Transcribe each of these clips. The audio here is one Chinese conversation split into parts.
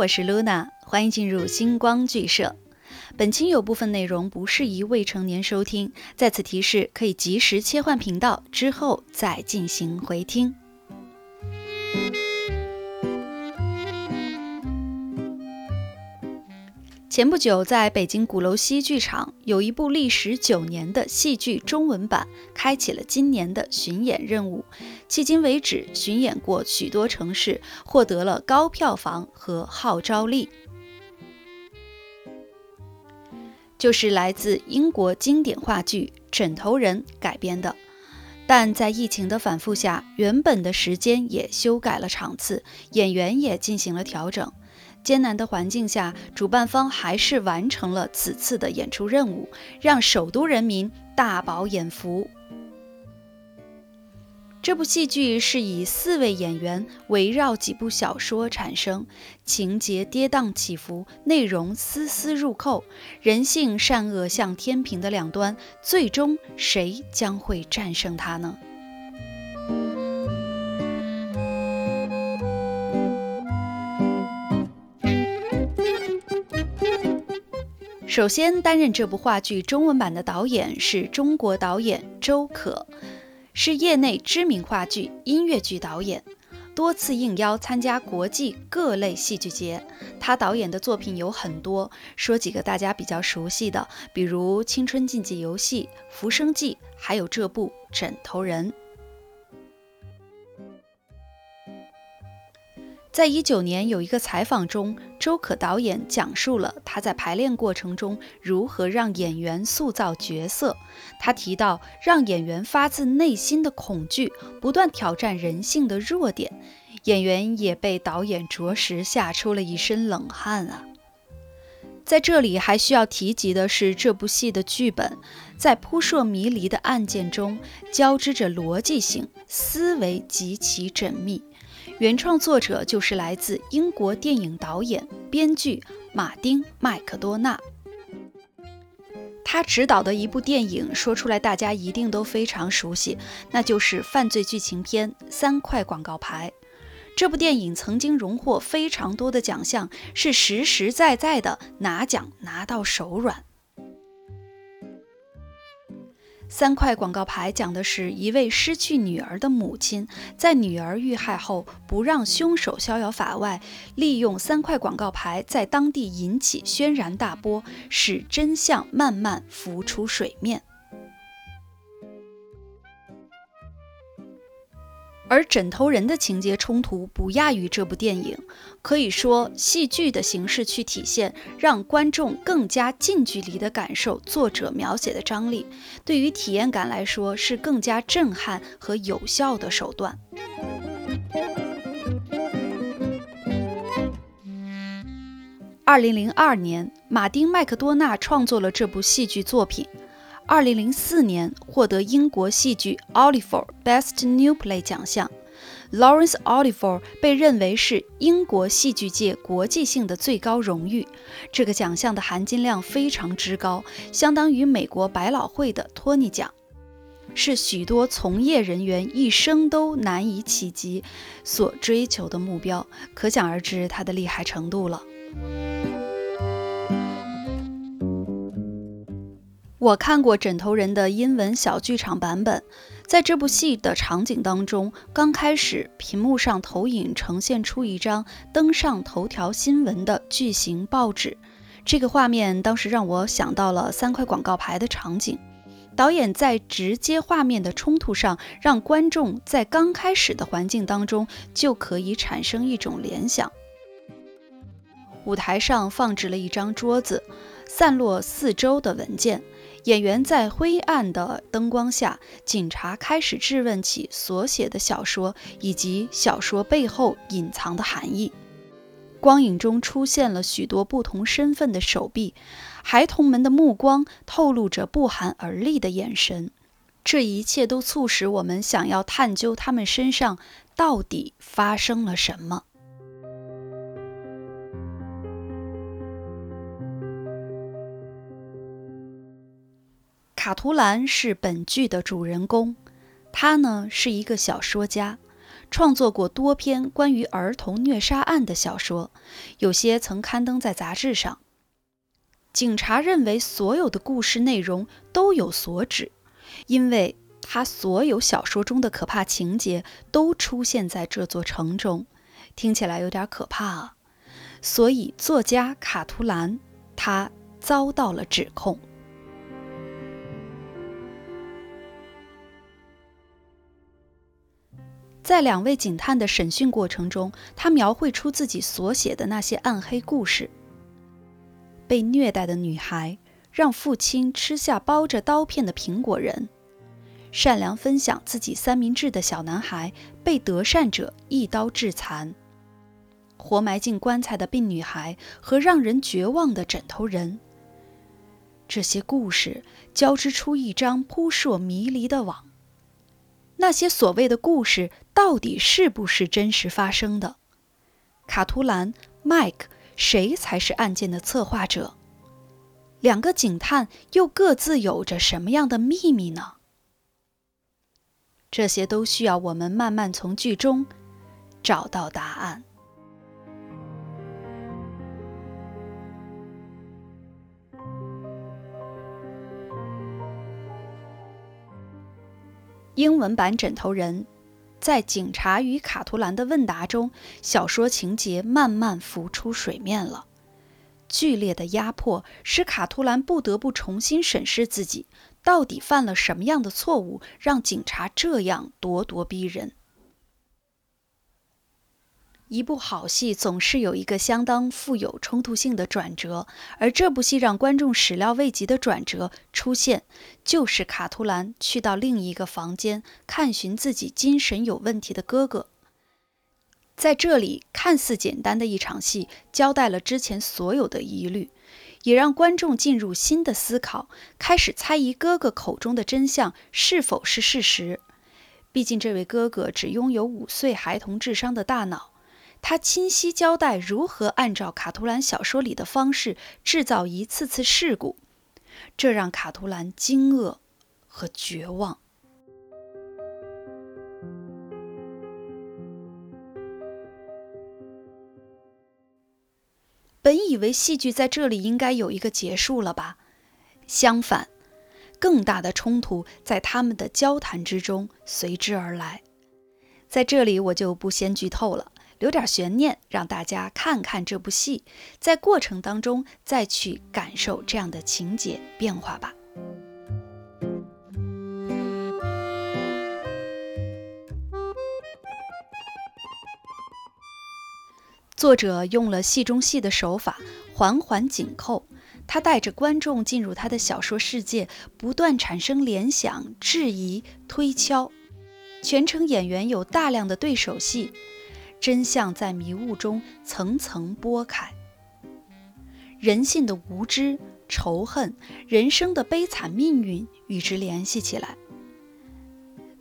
我是 Luna，欢迎进入星光剧社。本期有部分内容不适宜未成年收听，在此提示可以及时切换频道，之后再进行回听。前不久，在北京鼓楼西剧场，有一部历时九年的戏剧中文版开启了今年的巡演任务。迄今为止，巡演过许多城市，获得了高票房和号召力。就是来自英国经典话剧《枕头人》改编的，但在疫情的反复下，原本的时间也修改了场次，演员也进行了调整。艰难的环境下，主办方还是完成了此次的演出任务，让首都人民大饱眼福。这部戏剧是以四位演员围绕几部小说产生，情节跌宕起伏，内容丝丝入扣，人性善恶像天平的两端，最终谁将会战胜它呢？首先担任这部话剧中文版的导演是中国导演周可，是业内知名话剧、音乐剧导演，多次应邀参加国际各类戏剧节。他导演的作品有很多，说几个大家比较熟悉的，比如《青春竞技游戏》《浮生记》，还有这部《枕头人》。在一九年有一个采访中，周可导演讲述了他在排练过程中如何让演员塑造角色。他提到，让演员发自内心的恐惧，不断挑战人性的弱点。演员也被导演着实吓出了一身冷汗啊！在这里还需要提及的是，这部戏的剧本在扑朔迷离的案件中交织着逻辑性，思维极其缜密。原创作者就是来自英国电影导演、编剧马丁·麦克多纳。他执导的一部电影，说出来大家一定都非常熟悉，那就是犯罪剧情片《三块广告牌》。这部电影曾经荣获非常多的奖项，是实实在在的拿奖拿到手软。三块广告牌讲的是一位失去女儿的母亲，在女儿遇害后，不让凶手逍遥法外，利用三块广告牌在当地引起轩然大波，使真相慢慢浮出水面。而枕头人的情节冲突不亚于这部电影，可以说戏剧的形式去体现，让观众更加近距离的感受作者描写的张力，对于体验感来说是更加震撼和有效的手段。二零零二年，马丁·麦克多纳创作了这部戏剧作品。二零零四年获得英国戏剧 Oliver Best New Play 奖项，Lawrence Oliver 被认为是英国戏剧界国际性的最高荣誉。这个奖项的含金量非常之高，相当于美国百老汇的托尼奖，是许多从业人员一生都难以企及所追求的目标。可想而知它的厉害程度了。我看过《枕头人》的英文小剧场版本，在这部戏的场景当中，刚开始屏幕上投影呈现出一张登上头条新闻的巨型报纸，这个画面当时让我想到了三块广告牌的场景。导演在直接画面的冲突上，让观众在刚开始的环境当中就可以产生一种联想。舞台上放置了一张桌子，散落四周的文件。演员在灰暗的灯光下，警察开始质问起所写的小说以及小说背后隐藏的含义。光影中出现了许多不同身份的手臂，孩童们的目光透露着不寒而栗的眼神。这一切都促使我们想要探究他们身上到底发生了什么。卡图兰是本剧的主人公，他呢是一个小说家，创作过多篇关于儿童虐杀案的小说，有些曾刊登在杂志上。警察认为所有的故事内容都有所指，因为他所有小说中的可怕情节都出现在这座城中，听起来有点可怕啊。所以作家卡图兰他遭到了指控。在两位警探的审讯过程中，他描绘出自己所写的那些暗黑故事：被虐待的女孩，让父亲吃下包着刀片的苹果人；善良分享自己三明治的小男孩，被德善者一刀致残；活埋进棺材的病女孩和让人绝望的枕头人。这些故事交织出一张扑朔迷离的网。那些所谓的故事到底是不是真实发生的？卡图兰、麦克，谁才是案件的策划者？两个警探又各自有着什么样的秘密呢？这些都需要我们慢慢从剧中找到答案。英文版《枕头人》在警察与卡图兰的问答中，小说情节慢慢浮出水面了。剧烈的压迫使卡图兰不得不重新审视自己，到底犯了什么样的错误，让警察这样咄咄逼人。一部好戏总是有一个相当富有冲突性的转折，而这部戏让观众始料未及的转折出现，就是卡图兰去到另一个房间看寻自己精神有问题的哥哥。在这里，看似简单的一场戏，交代了之前所有的疑虑，也让观众进入新的思考，开始猜疑哥哥口中的真相是否是事实。毕竟，这位哥哥只拥有五岁孩童智商的大脑。他清晰交代如何按照卡图兰小说里的方式制造一次次事故，这让卡图兰惊愕和绝望。本以为戏剧在这里应该有一个结束了吧，相反，更大的冲突在他们的交谈之中随之而来。在这里我就不先剧透了。留点悬念，让大家看看这部戏，在过程当中再去感受这样的情节变化吧。作者用了戏中戏的手法，环环紧扣，他带着观众进入他的小说世界，不断产生联想、质疑、推敲。全程演员有大量的对手戏。真相在迷雾中层层剥开，人性的无知、仇恨、人生的悲惨命运与之联系起来。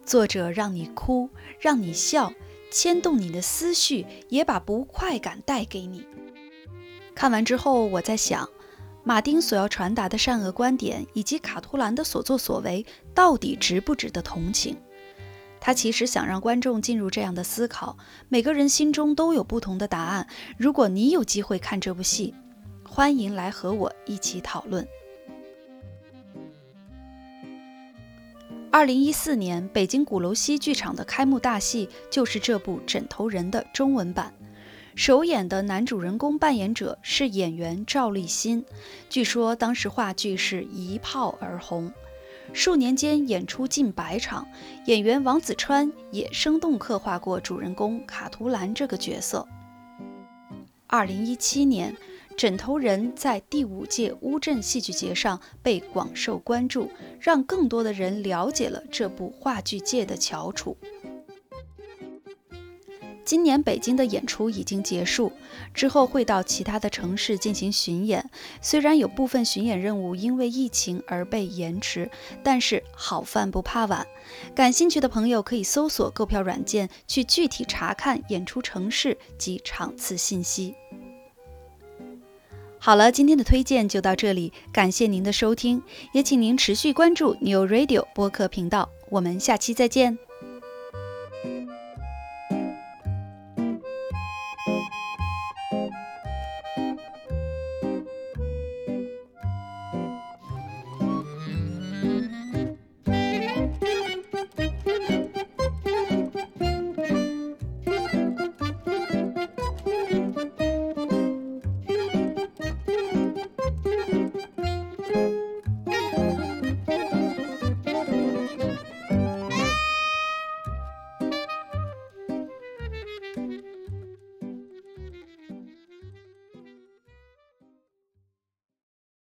作者让你哭，让你笑，牵动你的思绪，也把不快感带给你。看完之后，我在想，马丁所要传达的善恶观点，以及卡图兰的所作所为，到底值不值得同情？他其实想让观众进入这样的思考，每个人心中都有不同的答案。如果你有机会看这部戏，欢迎来和我一起讨论。二零一四年北京鼓楼西剧场的开幕大戏就是这部《枕头人》的中文版，首演的男主人公扮演者是演员赵立新，据说当时话剧是一炮而红。数年间演出近百场，演员王子川也生动刻画过主人公卡图兰这个角色。二零一七年，《枕头人》在第五届乌镇戏剧节上被广受关注，让更多的人了解了这部话剧界的翘楚。今年北京的演出已经结束，之后会到其他的城市进行巡演。虽然有部分巡演任务因为疫情而被延迟，但是好饭不怕晚。感兴趣的朋友可以搜索购票软件去具体查看演出城市及场次信息。好了，今天的推荐就到这里，感谢您的收听，也请您持续关注 New Radio 播客频道，我们下期再见。